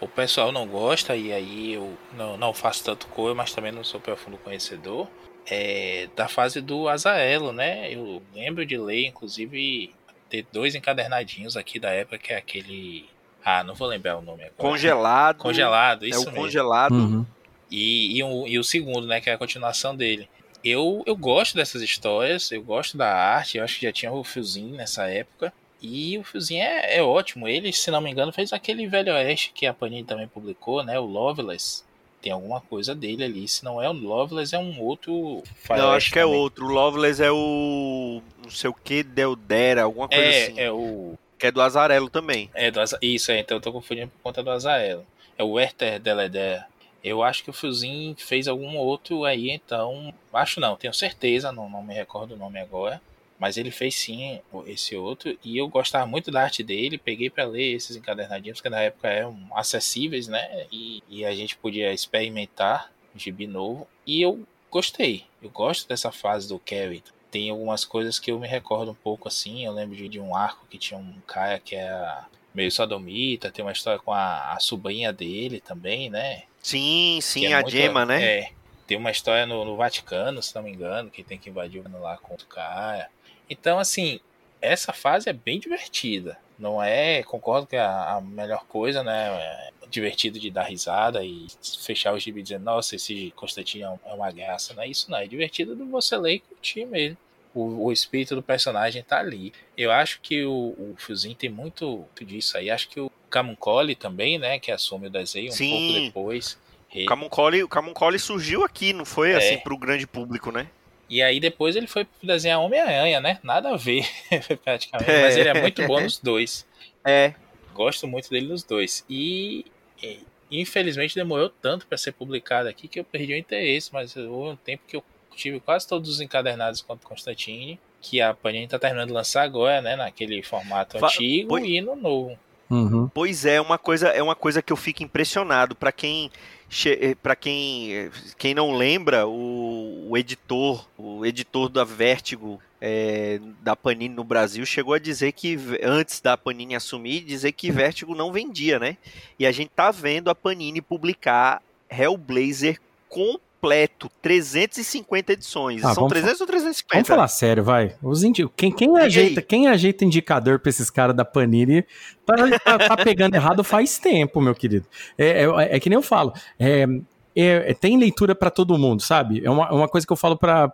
O pessoal não gosta, e aí eu não, não faço tanto cor, mas também não sou profundo conhecedor. É, da fase do Azaelo, né? Eu lembro de ler, inclusive, ter dois encadernadinhos aqui da época, que é aquele. Ah, não vou lembrar o nome agora. Congelado. Congelado, isso É o mesmo. congelado. Uhum. E, e, o, e o segundo, né, que é a continuação dele. Eu, eu gosto dessas histórias, eu gosto da arte, eu acho que já tinha o Fiozinho nessa época. E o Fiozinho é, é ótimo. Ele, se não me engano, fez aquele Velho Oeste que a Panini também publicou, né? O Loveless. Tem alguma coisa dele ali. Se não é o Loveless, é um outro. Não, acho que é também. outro. O Loveless é o. não sei o que, Deldera, alguma coisa É, assim. é o. Que é do Azarelo também. É do Isso, é, então eu tô confundindo por conta do Azael. É o Werther Deleder. Eu acho que o Fiozinho fez algum outro aí, então. Acho não, tenho certeza, não, não me recordo o nome agora. Mas ele fez sim esse outro. E eu gostava muito da arte dele. Peguei pra ler esses encadernadinhos, que na época eram acessíveis, né? E, e a gente podia experimentar um gibi novo. E eu gostei. Eu gosto dessa fase do Carrie. Tem algumas coisas que eu me recordo um pouco assim. Eu lembro de, de um arco que tinha um cara que era meio sodomita. Tem uma história com a, a sobrinha dele também, né? Sim, sim, é a muito- Gemma, né? É. Tem uma história no, no Vaticano, se não me engano, que tem que invadir o lá contra o cara. Então, assim, essa fase é bem divertida. Não é, concordo que é a, melhor coisa, né? É divertido de dar risada e fechar o gibi dizendo, nossa, esse Constantino é um- é uma graça. Não é isso, não. É divertido de você ler e curtir mesmo. O, o espírito do personagem tá ali. Eu acho que o, o Fiozinho tem muito disso aí. Acho que o Camuncoli também, né? Que assume o desenho um Sim. pouco depois. O Camuncoli, o Camuncoli surgiu aqui, não foi É. assim pro grande público, né? E aí depois ele foi desenhar Homem-Aranha, né? Nada a ver, [laughs] praticamente. É. Mas ele é muito bom nos dois. É. Gosto muito dele nos dois. E, e, infelizmente demorou tanto para ser publicado aqui que eu perdi o interesse. Mas houve um tempo que eu tive quase todos os encadernados contra Constantine. Que a Panini tá terminando de lançar agora, né? Naquele formato Fa- antigo Pois- e no novo. Uhum. Pois é, uma coisa é uma coisa que eu fico impressionado para quem para quem eh, quem não lembra o, o editor o editor da Vertigo eh, da Panini no Brasil chegou a dizer que antes da Panini assumir dizer que Vertigo não vendia, né? E a gente tá vendo a Panini publicar Hellblazer completo, 350 edições. Ah, São vamos 300 ou 350? Vamos falar sério, vai. Os indi... quem, quem, ajeita, quem ajeita indicador pra esses caras da Panini tá, tá- tá pegando errado faz tempo, meu querido. É, é- é que nem eu falo. é- é- é- tem leitura pra todo mundo, sabe? É uma, uma coisa que eu falo pra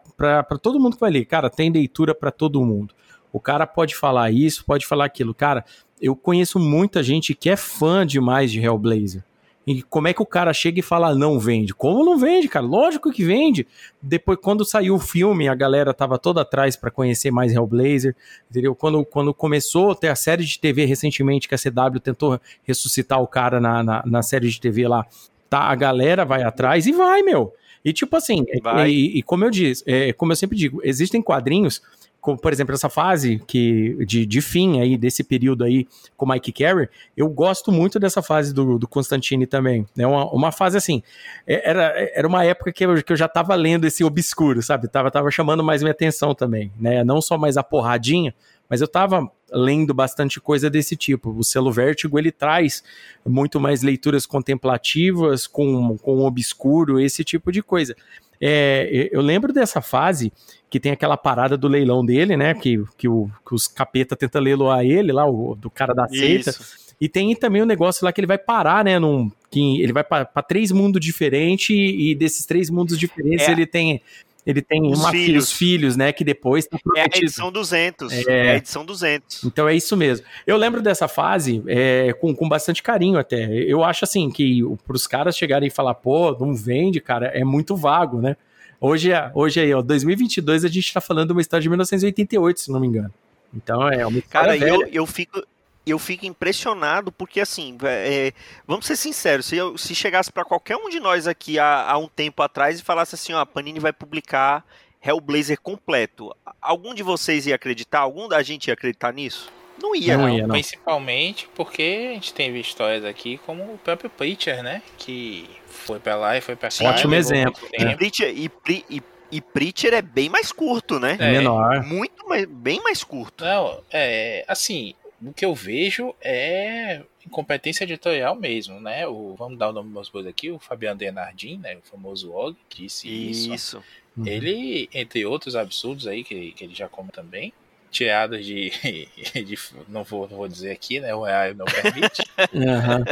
todo mundo que vai ler. Cara, tem leitura pra todo mundo. O cara pode falar isso, pode falar aquilo. Cara, eu conheço muita gente que é fã demais de Hellblazer. E como é que o cara chega e fala não vende? Como não vende, cara? Lógico que vende. Depois, quando saiu o filme, a galera tava toda atrás para conhecer mais Hellblazer, entendeu? Quando, quando começou a ter a série de TV recentemente, que a CW tentou ressuscitar o cara na, na, na série de TV lá, tá? A galera vai atrás e vai, meu. E tipo assim, é- e, e como eu disse, é, como eu sempre digo, existem quadrinhos, como por exemplo essa fase que de, de fim aí desse período aí com Mike Carey, eu gosto muito dessa fase do, do Constantine também. É uma, uma fase assim, é- era, era uma época que eu, que eu já tava lendo esse obscuro, sabe? Tava, tava chamando mais minha atenção também, né? Não só mais a porradinha, mas eu tava lendo bastante coisa desse tipo. O selo Vértigo, ele traz muito mais leituras contemplativas com, com obscuro, esse tipo de coisa. É, eu lembro dessa fase que tem aquela parada do leilão dele, né? Que, que, o, que os capeta tenta leiloar ele lá, o do cara da seita. Isso. E tem também o um negócio lá que ele vai parar, né? Num, que ele vai para três mundos diferentes e desses três mundos diferentes É. ele tem ele tem Os uma filha, filhos. os filhos, né? Que depois tá É a edição 200. É. É, a edição 200. Então é isso mesmo. Eu lembro dessa fase é, com, com bastante carinho até. Eu acho assim que para os caras chegarem e falar, pô, não vende, cara, é muito vago, né? Hoje, é- hoje aí, ó, 2022, a gente tá falando de uma história de 1988, se não me engano. Então é uma história Cara, eu, eu fico. Eu fico impressionado porque, assim, é, vamos ser sinceros, se, eu- se chegasse pra qualquer um de nós aqui há, há um tempo atrás e falasse assim, ó, a Panini vai publicar Hellblazer completo, algum de vocês ia acreditar? Algum da gente ia acreditar nisso? Não ia, Não não. ia, não. Principalmente porque a gente teve histórias aqui como o próprio Preacher, né? Que foi pra lá e foi pra cá. Ótimo exemplo, E. Preacher, e, e, e Preacher é bem mais curto, né? É. menor. Muito mais, bem mais curto. Não, é assim, o que eu vejo é incompetência editorial mesmo, né? O, vamos dar o nome dos bois aqui, o Fabiano Denardim, né? O famoso Og, disse isso. Isso. Uhum. Ele, entre outros absurdos aí que, que ele já come também, tirados de, [laughs] de- não vou não vou dizer aqui, né? O real não permite. [laughs] Aham.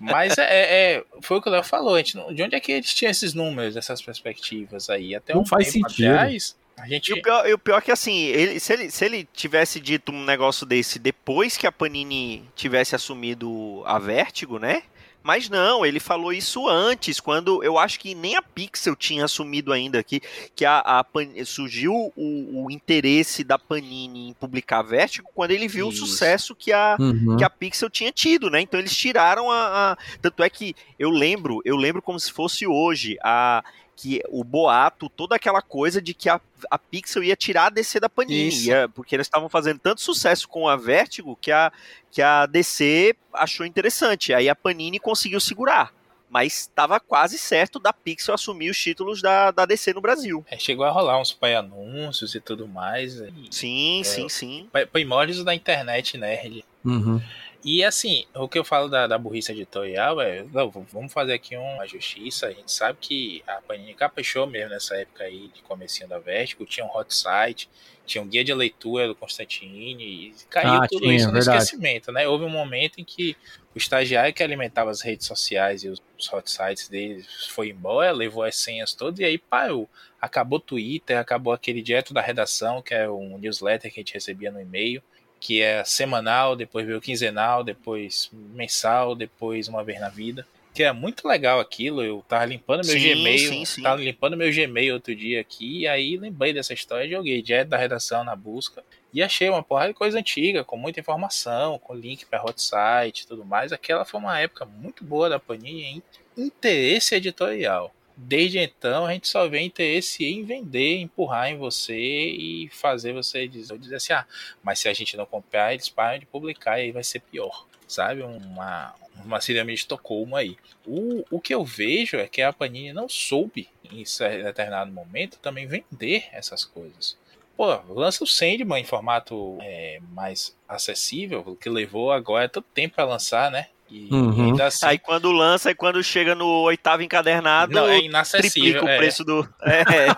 Mas é, é- foi o que o Léo falou, a gente de onde é que eles tinham esses números, essas perspectivas aí? Até Não um faz tempo sentido. atrás, a gente E o pior, e o pior é que assim, ele- se, ele, se ele tivesse dito um negócio desse depois que a Panini tivesse assumido a Vertigo, né? Mas não, ele falou isso antes, quando eu acho que nem a Pixel tinha assumido ainda aqui, que a, a Pan- surgiu o, o interesse da Panini em publicar a Vertigo quando ele viu Isso. o sucesso que a, Uhum. que a Pixel tinha tido, né? Então eles tiraram a, a- tanto é que eu lembro, eu lembro como se fosse hoje a que o boato, toda aquela coisa de que a, a Pixel ia tirar a DC da Panini, ia- porque eles estavam fazendo tanto sucesso com a Vertigo que a que a DC achou interessante. Aí a Panini conseguiu segurar. Mas estava quase certo da Pixel assumir os títulos da, da DC no Brasil. é, chegou a rolar uns pai anúncios e tudo mais. e- Sim, É. sim, sim. Primórdios da internet nerd. Uhum. E assim, o que eu falo da, da burrice editorial é, não, vamos fazer aqui uma justiça. A gente sabe que a Panini caprichou mesmo nessa época aí de comecinho da Vertigo, tinha um hot site, tinha um guia de leitura do Constantine, e caiu Ah, tudo tinha, isso no verdade. esquecimento, né? Houve um momento em que o estagiário que alimentava as redes sociais e os, os hot sites dele foi embora, levou as senhas todas e aí parou. Acabou o Twitter, acabou aquele direto da redação, que é um newsletter que a gente recebia no e-mail que é semanal, depois veio quinzenal, depois mensal, depois uma vez na vida. Que é muito legal aquilo. Eu tava limpando meu Sim, Gmail, sim, sim. tava limpando meu Gmail outro dia aqui, e aí lembrei dessa história, joguei direto da redação na busca e achei uma porrada de coisa antiga, com muita informação, com link para hot site e tudo mais. Aquela foi uma época muito boa da Panini em interesse editorial. Desde então, a gente só vê interesse em vender, empurrar em você e fazer você dizer, dizer assim: ah, mas se a gente não comprar, eles param de publicar e aí vai ser pior. Sabe? Uma, uma síndrome de Estocolmo aí. O, o que eu vejo é que a Panini não soube, em determinado momento, também vender essas coisas. Pô, lança o Sandman em formato é, mais acessível, que levou agora tanto tempo para lançar, né? E Uhum. ainda assim. Aí quando lança, aí quando chega no oitavo encadernado, não, é triplica o é. preço do. [laughs] É.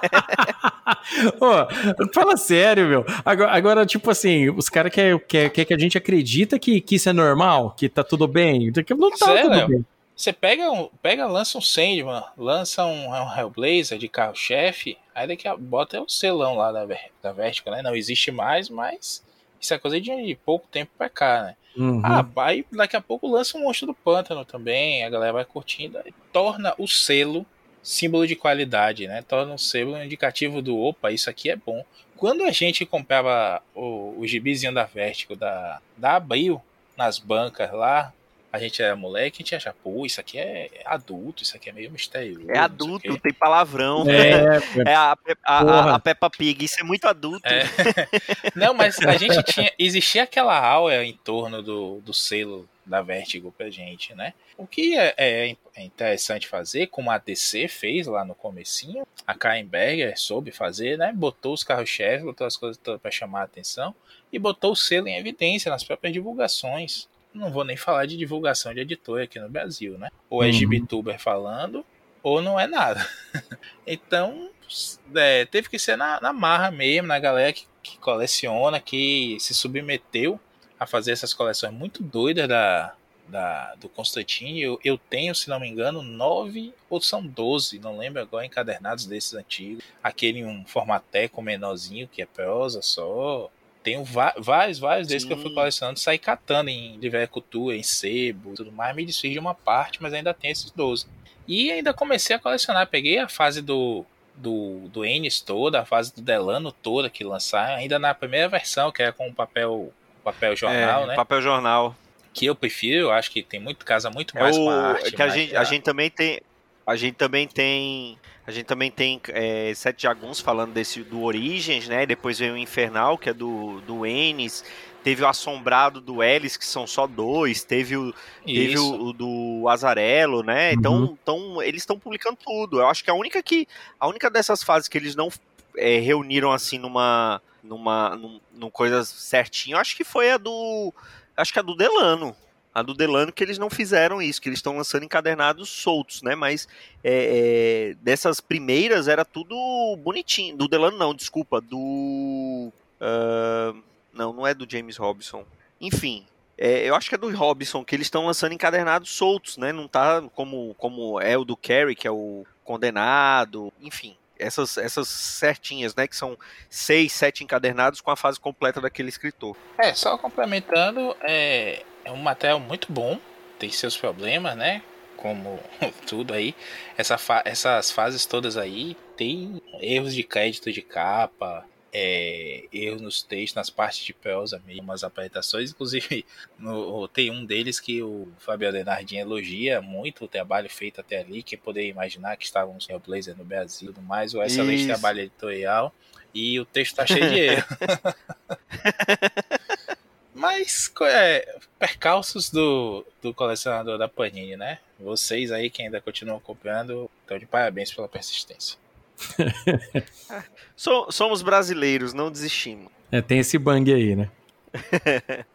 Ô, fala sério, meu. Agora, agora, tipo assim, os caras querem quer, quer que a gente acredita que, que isso é normal, que tá tudo bem. Que Não tá Sério? tudo bem. Você pega, um, pega, lança um Sandman, lança um, um Hellblazer de carro-chefe, aí daqui a bota o selão lá da, da Vertigo, né? Não existe mais, mas isso é coisa de pouco tempo pra cá, né? Uhum. Ah, aí daqui a pouco lança um Monstro do Pântano também, a galera vai curtindo, torna o selo símbolo de qualidade, né? Torna o selo indicativo do opa, isso aqui é bom. Quando a gente comprava o, o gibizinho da Vertigo da, da Abril nas bancas lá, a gente era moleque, a gente achava, pô, isso aqui é adulto, isso aqui é meio misterioso. É adulto, tem palavrão. [laughs] É, É a, Pe- a, a, a Peppa Pig, isso é muito adulto. É. [laughs] Não, mas a gente tinha. Existia aquela aura em torno do, do selo da Vertigo pra gente, né? O que é, é interessante fazer, como a DC fez lá no comecinho, a Karen Berger soube fazer, né? Botou os carros-chefes, botou as coisas todas pra chamar a atenção e botou o selo em evidência nas próprias divulgações. Não vou nem falar de divulgação de editora aqui no Brasil, né? Ou é Uhum. Gibituber falando, ou não é nada. [laughs] então, é, teve que ser na, na, marra mesmo, na galera que, que, coleciona, que se submeteu a fazer essas coleções muito doidas da, da, do Constantine. Eu, eu tenho, se não me engano, nove ou são doze, não lembro agora, encadernados desses antigos. Aquele em um formateco menorzinho, que é prosa só. Tenho vários, vários desses que eu fui colecionando, saí catando em Cultura, em sebo tudo mais. Me desfiz de uma parte, mas ainda tem esses 12. E ainda comecei a colecionar. Peguei a fase do, do, do Ennis toda, a fase do Delano toda que lançaram, ainda na primeira versão, que é com papel, papel jornal, é, né? Papel jornal. Que eu prefiro, acho que tem muito, casa muito é mais é o, com a arte. Que a gente, a gente também tem. A gente também tem. A gente também tem é, Sete Jaguns falando desse do Origens, né? Depois veio o Infernal, que é do, do Ennis. Teve o Assombrado do Ellis, que são só dois. Teve o, teve o, o do Azarelo, né? Uhum. Então, então eles estão publicando tudo. Eu acho que a única que. A única dessas fases que eles não é, reuniram assim numa. numa. num, num coisa certinho, acho que foi a do. Acho que a do Delano a do Delano que eles não fizeram isso, que eles estão lançando encadernados soltos, né? Mas é, é, dessas primeiras era tudo bonitinho. Do Delano não, desculpa, do uh, não, não é do James Robson. Enfim, é, eu acho que é do Robson, que eles estão lançando encadernados soltos, né? Não tá como, como é o do Carrie, que é o condenado, enfim. Essas, essas certinhas, né? Que são seis, sete encadernados com a fase completa daquele escritor. É, só complementando, é, é um material muito bom, tem seus problemas, né? Como [laughs] tudo aí. Essa fa essas fases todas aí tem erros de crédito de capa, é, erros nos textos, nas partes de prosa mesmo, umas apresentações. Inclusive, [laughs] no, tem um deles que o Fabio Denardinho elogia muito o trabalho feito até ali, que poderia imaginar que estávamos no Blazer no Brasil e tudo mais, o excelente Isso. trabalho editorial. E o texto tá cheio de erro. [laughs] Mas é, percalços do, do colecionador da Panini, né? Vocês aí que ainda continuam acompanhando, estão de parabéns pela persistência. [laughs] somos brasileiros, não desistimos. É, tem esse bang aí, né? [laughs]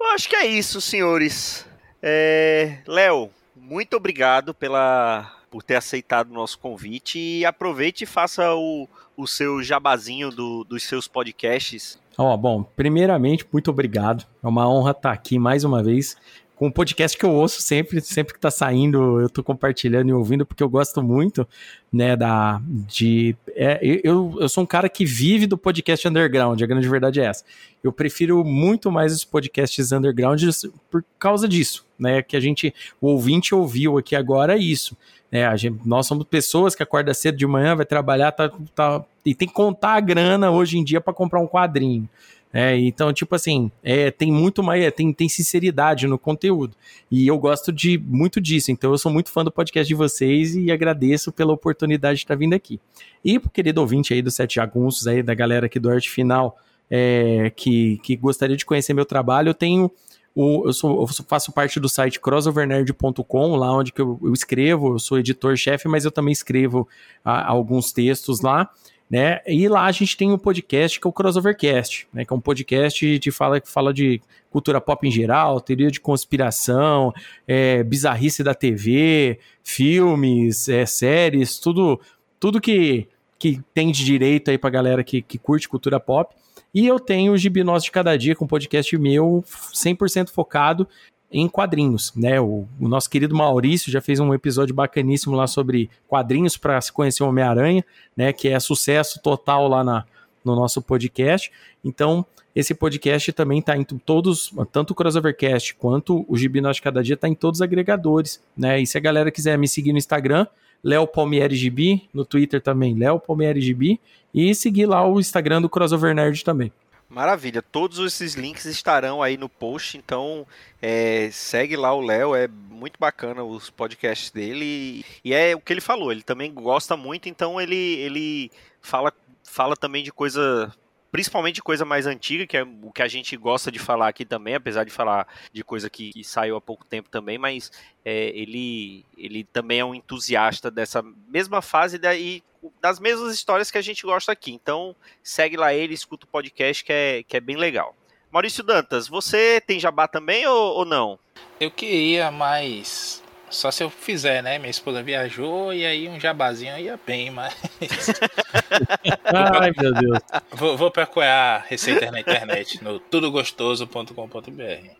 Eu acho que é isso, senhores. É... Léo, muito obrigado pela por ter aceitado o nosso convite e aproveite e faça o, o seu jabazinho do, dos seus podcasts. Oh, bom, primeiramente, muito obrigado. É uma honra estar aqui mais uma vez com um podcast que eu ouço sempre, sempre que tá saindo, eu tô compartilhando e ouvindo, porque eu gosto muito, né, da, de, é, eu, eu sou um cara que vive do podcast underground, a grande verdade é essa. Eu prefiro muito mais os podcasts underground por causa disso, né, que a gente, o ouvinte ouviu aqui agora isso, né, a gente, nós somos pessoas que acordam cedo de manhã, vai trabalhar, tá, tá, e tem que contar a grana hoje em dia para comprar um quadrinho, é, então, tipo assim, é, tem muito mais, é, tem, tem sinceridade no conteúdo. E eu gosto de muito disso. Então, eu sou muito fã do podcast de vocês e agradeço pela oportunidade de estar vindo aqui. E pro querido ouvinte aí do Sete Jagunços, aí, da galera aqui do Arte Final, é, que, que gostaria de conhecer meu trabalho, eu tenho. O, eu, sou, eu faço parte do site crossovernerd.com, lá onde eu, eu, escrevo, eu sou editor-chefe, mas eu também escrevo a, alguns textos lá né? E lá a gente tem um podcast que é o Crossovercast, né? Que é um podcast de fala que fala de cultura pop em geral, teoria de conspiração, é, bizarrice da TV, filmes, é, séries, tudo, tudo que, que tem de direito aí pra galera que, que curte cultura pop. E eu tenho o Gibi Nosso de Cada Dia, com um podcast meu 100% focado em quadrinhos, né? O, o, nosso querido Maurício já fez um episódio bacaníssimo lá sobre quadrinhos para se conhecer o Homem-Aranha, né? Que é sucesso total lá na, no nosso podcast. Então, esse podcast também está em todos, tanto o Crossovercast quanto o Gibi Nós Cada Dia está em todos os agregadores, né? E se a galera quiser me seguir no Instagram, Léo Palmieri Gibi, no Twitter também, Léo Palmieri Gibi, e seguir lá o Instagram do Crossover Nerd também. Maravilha, todos esses links estarão aí no post, então é, segue lá o Léo, é muito bacana os podcasts dele e, é o que ele falou, ele também gosta muito, então ele, ele fala, fala também de coisa principalmente coisa mais antiga, que é o que a gente gosta de falar aqui também, apesar de falar de coisa que, que saiu há pouco tempo também, mas é, ele, ele também é um entusiasta dessa mesma fase daí das mesmas histórias que a gente gosta aqui. Então segue lá ele, escuta o podcast que é, que é bem legal. Maurício Dantas, você tem jabá também ou, ou não? Eu queria, mas só se eu fizer, né? Minha esposa viajou e aí um jabazinho ia bem, mas. [laughs] Ai, meu Deus. vou, vou procurar receitas na internet, no tudogostoso.com.br.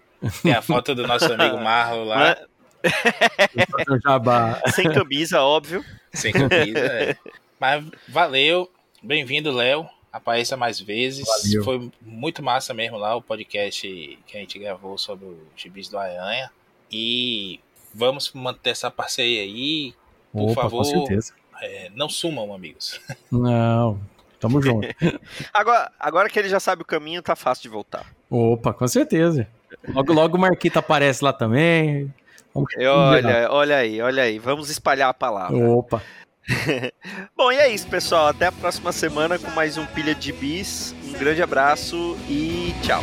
Tem a foto do nosso amigo Marlon lá. Jabá. Sem camisa, óbvio. Sem camisa, é. Mas valeu. Bem-vindo, Léo. Apareça mais vezes. Valeu. Foi muito massa mesmo lá o podcast que a gente gravou sobre o gibis do Aranha. E vamos manter essa parceria aí. Por Opa, favor, com certeza. É, não sumam, amigos. [laughs] Não, tamo junto. [laughs] Agora, agora que ele já sabe o caminho, tá fácil de voltar. Opa, com certeza. Logo, logo o Marquito aparece lá também. Olha, olha aí, olha aí. Vamos espalhar a palavra. Opa. [laughs] Bom, e é isso, pessoal. Até a próxima semana com mais um Pilha de Bis. Um grande abraço e tchau.